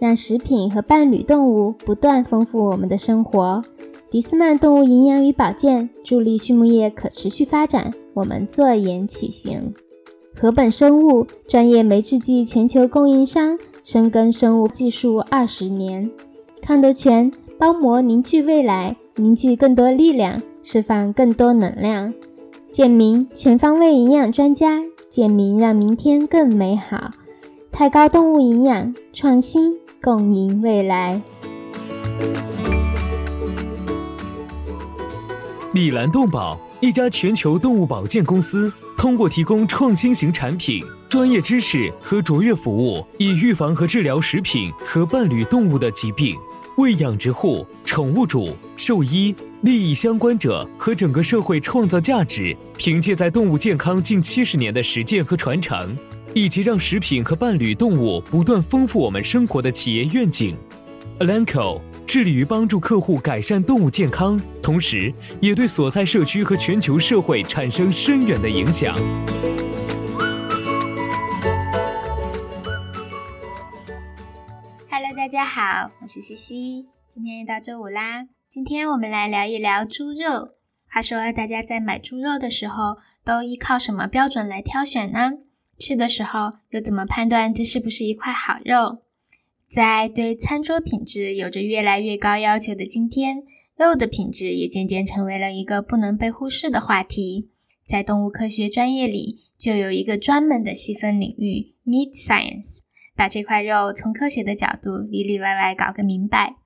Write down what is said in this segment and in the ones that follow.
让食品和伴侣动物不断丰富我们的生活。迪斯曼动物营养与保健助力畜牧业可持续发展，我们坐言起行。禾本生物专业酶制剂全球供应商，深耕生物技术二十年。康德全包膜凝聚未来，凝聚更多力量，释放更多能量。健明全方位营养专家，健明让明天更美好。太高动物营养创新。共赢未来。李兰动宝一家全球动物保健公司，通过提供创新型产品、专业知识和卓越服务，以预防和治疗食品和伴侣动物的疾病，为养殖户、宠物主、兽医、利益相关者和整个社会创造价值。凭借在动物健康近七十年的实践和传承。以及让食品和伴侣动物不断丰富我们生活的企业愿景，Alanco 致力于帮助客户改善动物健康，同时也对所在社区和全球社会产生深远的影响。Hello，大家好，我是西西，今天又到周五啦。今天我们来聊一聊猪肉。话说，大家在买猪肉的时候，都依靠什么标准来挑选呢？吃的时候又怎么判断这是不是一块好肉？在对餐桌品质有着越来越高要求的今天，肉的品质也渐渐成为了一个不能被忽视的话题。在动物科学专业里，就有一个专门的细分领域 ——Meat Science，把这块肉从科学的角度里里外外搞个明白。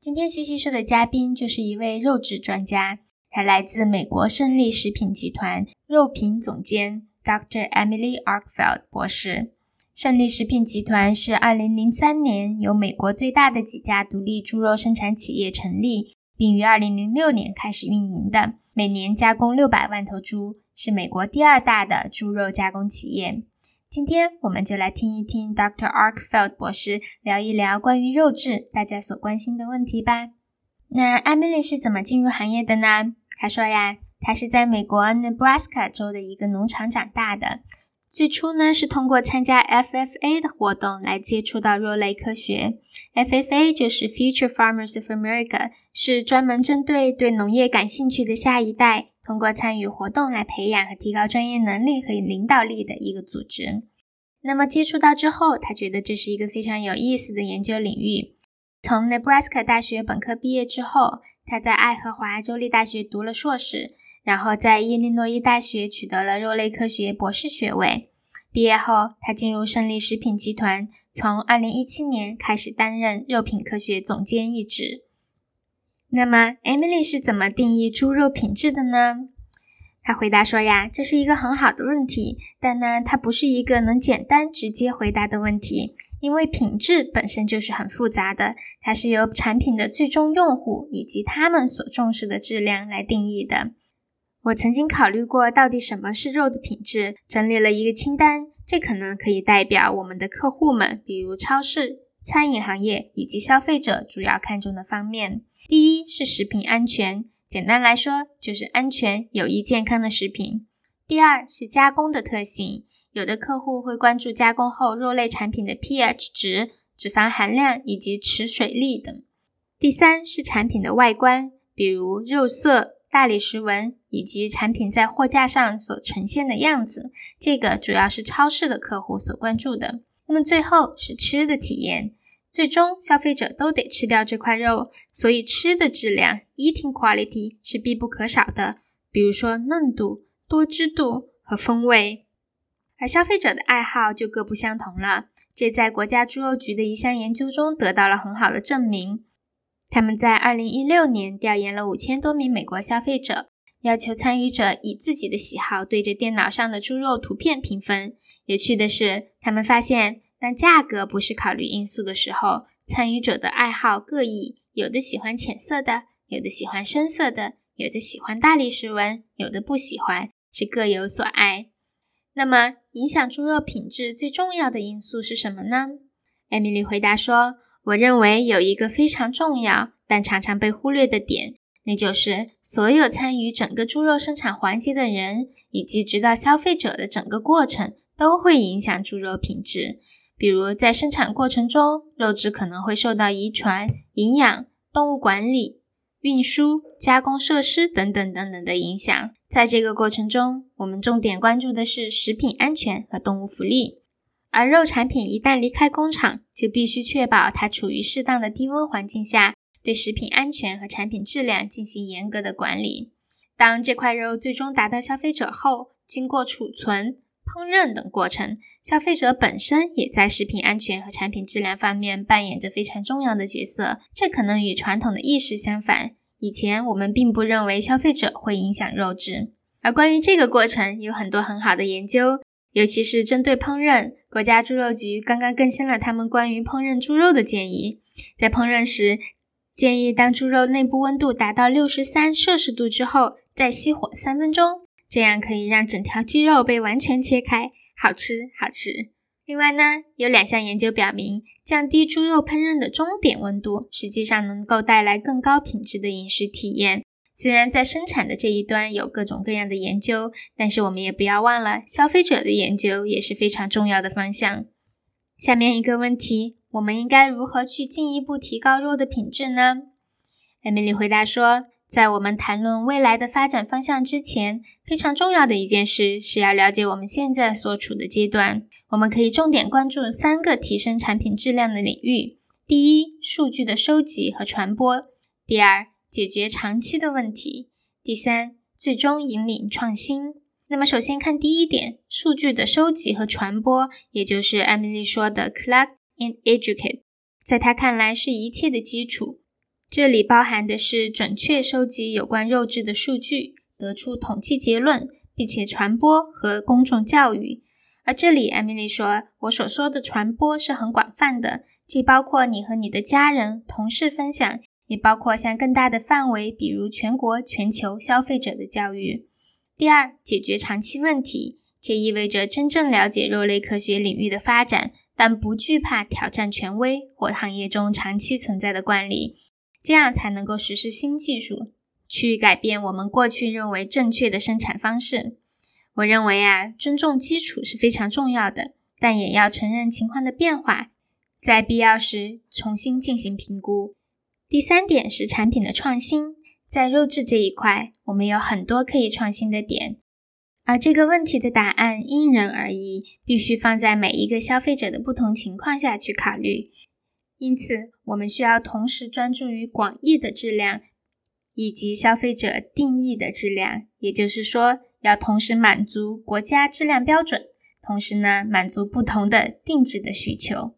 今天西西说的嘉宾就是一位肉质专家，他来自美国胜利食品集团肉品总监。Dr. Emily Arkfeld 博士，胜利食品集团是2003年由美国最大的几家独立猪肉生产企业成立，并于2006年开始运营的，每年加工600万头猪，是美国第二大的猪肉加工企业。今天我们就来听一听 Dr. Arkfeld 博士聊一聊关于肉质大家所关心的问题吧。那 Emily 是怎么进入行业的呢？她说呀。他是在美国 Nebraska 州的一个农场长大的。最初呢，是通过参加 FFA 的活动来接触到肉类科学。FFA 就是 Future Farmers of America，是专门针对对农业感兴趣的下一代，通过参与活动来培养和提高专业能力和领导力的一个组织。那么接触到之后，他觉得这是一个非常有意思的研究领域。从 Nebraska 大学本科毕业之后，他在爱荷华州立大学读了硕士。然后在伊利诺伊大学取得了肉类科学博士学位。毕业后，他进入胜利食品集团，从2017年开始担任肉品科学总监一职。那么，Emily 是怎么定义猪肉品质的呢？他回答说呀，这是一个很好的问题，但呢，它不是一个能简单直接回答的问题，因为品质本身就是很复杂的，它是由产品的最终用户以及他们所重视的质量来定义的。我曾经考虑过，到底什么是肉的品质，整理了一个清单。这可能可以代表我们的客户们，比如超市、餐饮行业以及消费者主要看重的方面。第一是食品安全，简单来说就是安全、有益、健康的食品。第二是加工的特性，有的客户会关注加工后肉类产品的 pH 值、脂肪含量以及持水力等。第三是产品的外观，比如肉色。大理石纹以及产品在货架上所呈现的样子，这个主要是超市的客户所关注的。那么最后是吃的体验，最终消费者都得吃掉这块肉，所以吃的质量 （eating quality） 是必不可少的。比如说嫩度、多汁度和风味，而消费者的爱好就各不相同了。这在国家猪肉局的一项研究中得到了很好的证明。他们在二零一六年调研了五千多名美国消费者，要求参与者以自己的喜好对着电脑上的猪肉图片评分。有趣的是，他们发现，当价格不是考虑因素的时候，参与者的爱好各异，有的喜欢浅色的，有的喜欢深色的，有的喜欢大理石纹，有的不喜欢，是各有所爱。那么，影响猪肉品质最重要的因素是什么呢？艾米丽回答说：“我认为有一个非常重要但常常被忽略的点，那就是所有参与整个猪肉生产环节的人，以及直到消费者的整个过程，都会影响猪肉品质。比如，在生产过程中，肉质可能会受到遗传、营养、动物管理。”运输、加工设施等等等等的影响，在这个过程中，我们重点关注的是食品安全和动物福利。而肉产品一旦离开工厂，就必须确保它处于适当的低温环境下，对食品安全和产品质量进行严格的管理。当这块肉最终达到消费者后，经过储存、烹饪等过程，消费者本身也在食品安全和产品质量方面扮演着非常重要的角色。这可能与传统的意识相反。以前我们并不认为消费者会影响肉质，而关于这个过程有很多很好的研究，尤其是针对烹饪。国家猪肉局刚刚更新了他们关于烹饪猪肉的建议，在烹饪时，建议当猪肉内部温度达到六十三摄氏度之后，再熄火三分钟。这样可以让整条鸡肉被完全切开，好吃好吃。另外呢，有两项研究表明，降低猪肉烹饪的终点温度，实际上能够带来更高品质的饮食体验。虽然在生产的这一端有各种各样的研究，但是我们也不要忘了，消费者的研究也是非常重要的方向。下面一个问题，我们应该如何去进一步提高肉的品质呢？艾米丽回答说。在我们谈论未来的发展方向之前，非常重要的一件事是要了解我们现在所处的阶段。我们可以重点关注三个提升产品质量的领域：第一，数据的收集和传播；第二，解决长期的问题；第三，最终引领创新。那么，首先看第一点，数据的收集和传播，也就是艾米丽说的 “collect and educate”，在他看来是一切的基础。这里包含的是准确收集有关肉质的数据，得出统计结论，并且传播和公众教育。而这里，艾米丽说，我所说的传播是很广泛的，既包括你和你的家人、同事分享，也包括向更大的范围，比如全国、全球消费者的教育。第二，解决长期问题，这意味着真正了解肉类科学领域的发展，但不惧怕挑战权威或行业中长期存在的惯例。这样才能够实施新技术，去改变我们过去认为正确的生产方式。我认为啊，尊重基础是非常重要的，但也要承认情况的变化，在必要时重新进行评估。第三点是产品的创新，在肉质这一块，我们有很多可以创新的点，而这个问题的答案因人而异，必须放在每一个消费者的不同情况下去考虑。因此，我们需要同时专注于广义的质量以及消费者定义的质量，也就是说，要同时满足国家质量标准，同时呢，满足不同的定制的需求。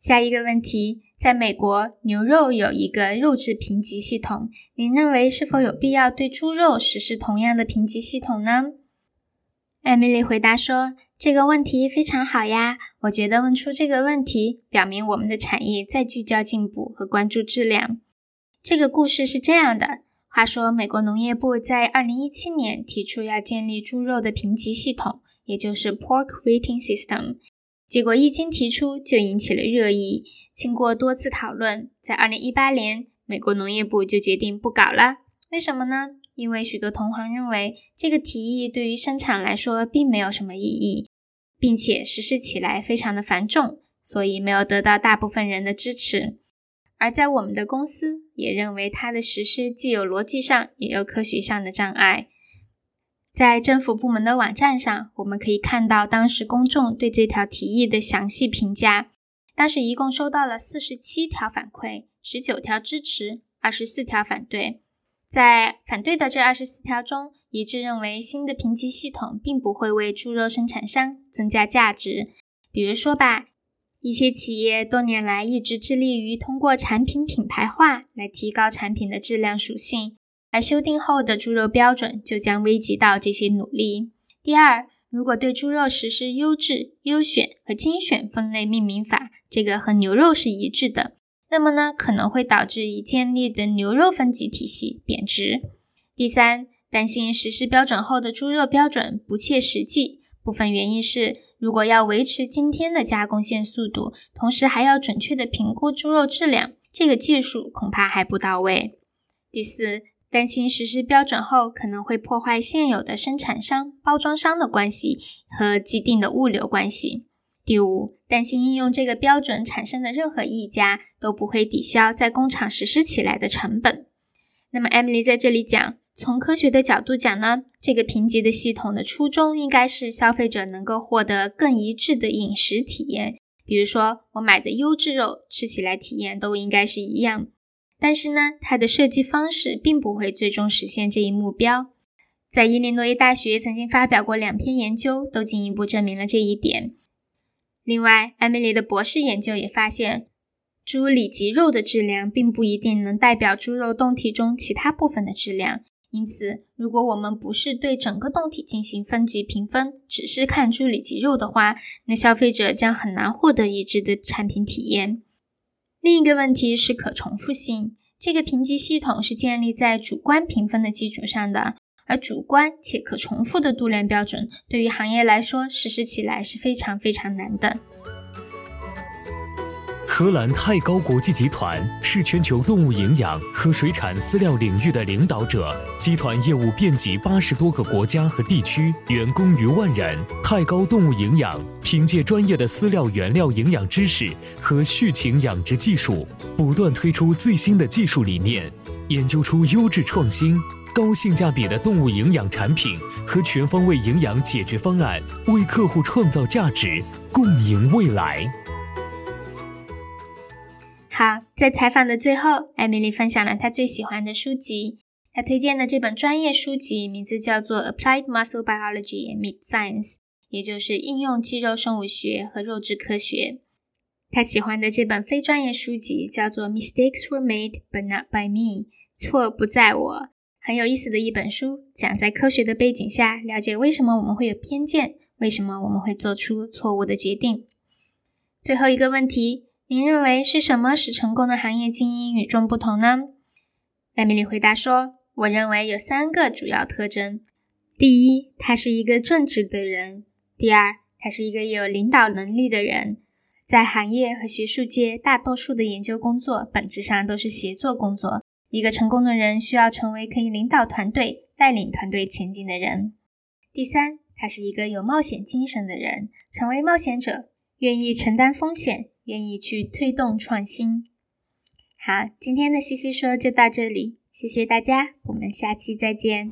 下一个问题，在美国，牛肉有一个肉质评级系统，您认为是否有必要对猪肉实施同样的评级系统呢？艾米丽回答说。这个问题非常好呀！我觉得问出这个问题，表明我们的产业在聚焦进步和关注质量。这个故事是这样的：话说，美国农业部在二零一七年提出要建立猪肉的评级系统，也就是 Pork Rating System。结果一经提出就引起了热议。经过多次讨论，在二零一八年，美国农业部就决定不搞了。为什么呢？因为许多同行认为这个提议对于生产来说并没有什么意义，并且实施起来非常的繁重，所以没有得到大部分人的支持。而在我们的公司也认为它的实施既有逻辑上也有科学上的障碍。在政府部门的网站上，我们可以看到当时公众对这条提议的详细评价。当时一共收到了四十七条反馈，十九条支持，二十四条反对。在反对的这二十四条中，一致认为新的评级系统并不会为猪肉生产商增加价值。比如说吧，一些企业多年来一直致力于通过产品品牌化来提高产品的质量属性，而修订后的猪肉标准就将危及到这些努力。第二，如果对猪肉实施优质、优选和精选分类命名法，这个和牛肉是一致的，那么呢，可能会导致已建立的牛肉分级体系贬值。第三，担心实施标准后的猪肉标准不切实际，部分原因是，如果要维持今天的加工线速度，同时还要准确的评估猪肉质量，这个技术恐怕还不到位。第四。担心实施标准后可能会破坏现有的生产商、包装商的关系和既定的物流关系。第五，担心应用这个标准产生的任何溢价都不会抵消在工厂实施起来的成本。那么，Emily 在这里讲，从科学的角度讲呢，这个评级的系统的初衷应该是消费者能够获得更一致的饮食体验。比如说，我买的优质肉吃起来体验都应该是一样。但是呢，它的设计方式并不会最终实现这一目标。在伊利诺伊大学曾经发表过两篇研究，都进一步证明了这一点。另外，艾米丽的博士研究也发现，猪里脊肉的质量并不一定能代表猪肉胴体中其他部分的质量。因此，如果我们不是对整个胴体进行分级评分，只是看猪里脊肉的话，那消费者将很难获得一致的产品体验。另一个问题是可重复性。这个评级系统是建立在主观评分的基础上的，而主观且可重复的度量标准，对于行业来说实施起来是非常非常难的。荷兰泰高国际集团是全球动物营养和水产饲料领域的领导者，集团业务遍及八十多个国家和地区，员工逾万人。泰高动物营养凭借专业的饲料原料营养知识和畜禽养殖技术，不断推出最新的技术理念，研究出优质创新、高性价比的动物营养产品和全方位营养解决方案，为客户创造价值，共赢未来。好，在采访的最后，艾米丽分享了她最喜欢的书籍。她推荐的这本专业书籍名字叫做《Applied Muscle Biology and Meat Science》，也就是应用肌肉生物学和肉质科学。她喜欢的这本非专业书籍叫做《Mistakes Were Made But Not By Me》，错不在我。很有意思的一本书，讲在科学的背景下了解为什么我们会有偏见，为什么我们会做出错误的决定。最后一个问题。您认为是什么使成功的行业精英与众不同呢？艾米丽回答说：“我认为有三个主要特征。第一，他是一个正直的人；第二，他是一个有领导能力的人。在行业和学术界，大多数的研究工作本质上都是协作工作。一个成功的人需要成为可以领导团队、带领团队前进的人。第三，他是一个有冒险精神的人，成为冒险者，愿意承担风险。”愿意去推动创新。好，今天的西西说就到这里，谢谢大家，我们下期再见。